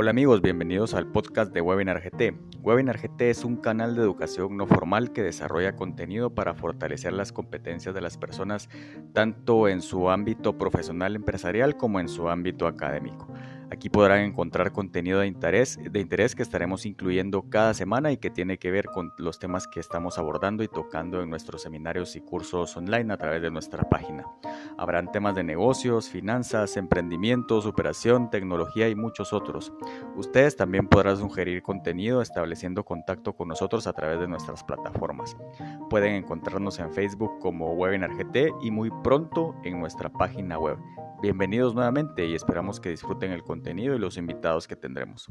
Hola amigos, bienvenidos al podcast de Webinar GT. Webinar GT es un canal de educación no formal que desarrolla contenido para fortalecer las competencias de las personas tanto en su ámbito profesional empresarial como en su ámbito académico. Aquí podrán encontrar contenido de interés, que estaremos incluyendo cada semana y que tiene que ver con los temas que estamos abordando y tocando en nuestros seminarios y cursos online a través de nuestra página. Habrán temas de negocios, finanzas, emprendimiento, superación, tecnología y muchos otros. Ustedes también podrán sugerir contenido estableciendo contacto con nosotros a través de nuestras plataformas. Pueden encontrarnos en Facebook como Webinar GT y muy pronto en nuestra página web. Bienvenidos nuevamente y esperamos que disfruten el contenido y los invitados que tendremos.